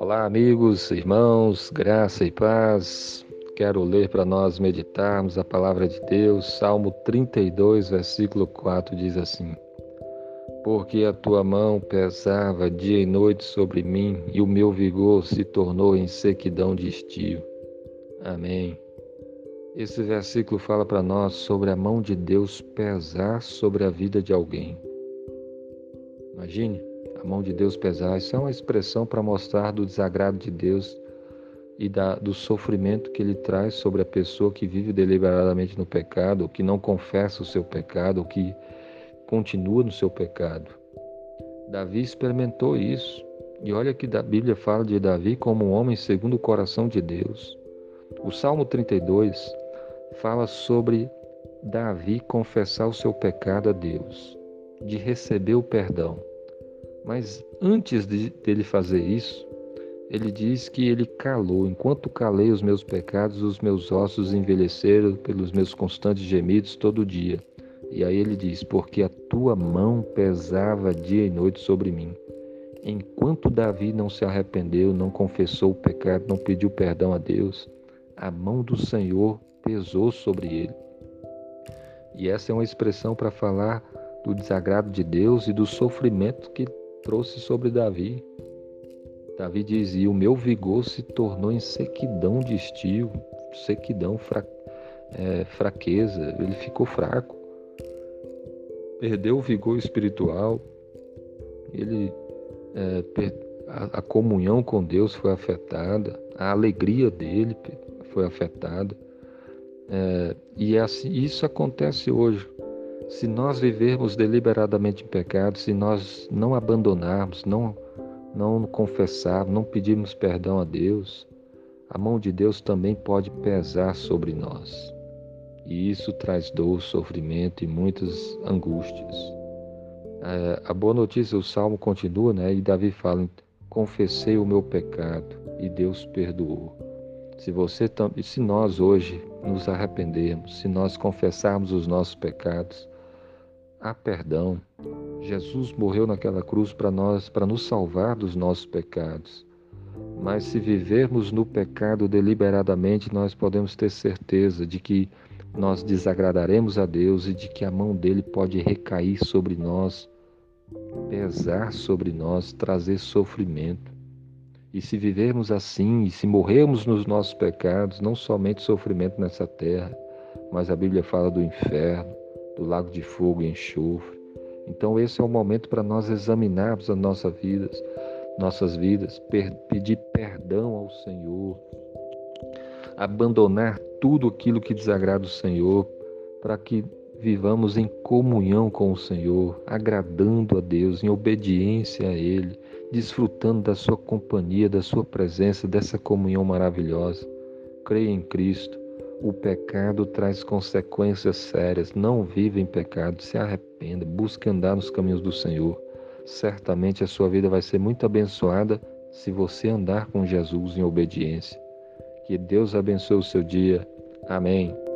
Olá, amigos, irmãos, graça e paz. Quero ler para nós meditarmos a palavra de Deus. Salmo 32, versículo 4 diz assim: Porque a tua mão pesava dia e noite sobre mim, e o meu vigor se tornou em sequidão de estio. Amém. Esse versículo fala para nós sobre a mão de Deus pesar sobre a vida de alguém. Imagine a mão de Deus pesar. Isso é uma expressão para mostrar do desagrado de Deus e da, do sofrimento que ele traz sobre a pessoa que vive deliberadamente no pecado, ou que não confessa o seu pecado, ou que continua no seu pecado. Davi experimentou isso. E olha que a Bíblia fala de Davi como um homem segundo o coração de Deus. O Salmo 32 fala sobre Davi confessar o seu pecado a Deus, de receber o perdão. Mas antes de dele fazer isso, ele diz que ele calou. Enquanto calei os meus pecados, os meus ossos envelheceram pelos meus constantes gemidos todo dia. E aí ele diz: Porque a tua mão pesava dia e noite sobre mim. Enquanto Davi não se arrependeu, não confessou o pecado, não pediu perdão a Deus, a mão do Senhor pesou sobre ele. E essa é uma expressão para falar do desagrado de Deus e do sofrimento que trouxe sobre Davi. Davi dizia: O meu vigor se tornou em sequidão de estio, sequidão, fra, é, fraqueza, ele ficou fraco, perdeu o vigor espiritual, ele, é, a, a comunhão com Deus foi afetada, a alegria dele foi afetada. É, e é assim, isso acontece hoje. Se nós vivermos deliberadamente em pecado, se nós não abandonarmos, não, não confessarmos, não pedirmos perdão a Deus, a mão de Deus também pode pesar sobre nós. E isso traz dor, sofrimento e muitas angústias. É, a boa notícia, o salmo continua, né? E Davi fala: Confessei o meu pecado e Deus perdoou. Se você se nós hoje nos arrependermos, se nós confessarmos os nossos pecados, há perdão. Jesus morreu naquela cruz para nós, para nos salvar dos nossos pecados. Mas se vivermos no pecado deliberadamente, nós podemos ter certeza de que nós desagradaremos a Deus e de que a mão dele pode recair sobre nós, pesar sobre nós, trazer sofrimento. E se vivermos assim, e se morrermos nos nossos pecados, não somente sofrimento nessa terra, mas a Bíblia fala do inferno, do lago de fogo e enxofre. Então esse é o momento para nós examinarmos as nossas vidas, nossas vidas, pedir perdão ao Senhor, abandonar tudo aquilo que desagrada o Senhor, para que vivamos em comunhão com o Senhor, agradando a Deus, em obediência a Ele, desfrutando da Sua companhia, da Sua presença, dessa comunhão maravilhosa. Creia em Cristo, o pecado traz consequências sérias. Não viva em pecado, se arrependa, busque andar nos caminhos do Senhor. Certamente a sua vida vai ser muito abençoada se você andar com Jesus em obediência. Que Deus abençoe o seu dia. Amém.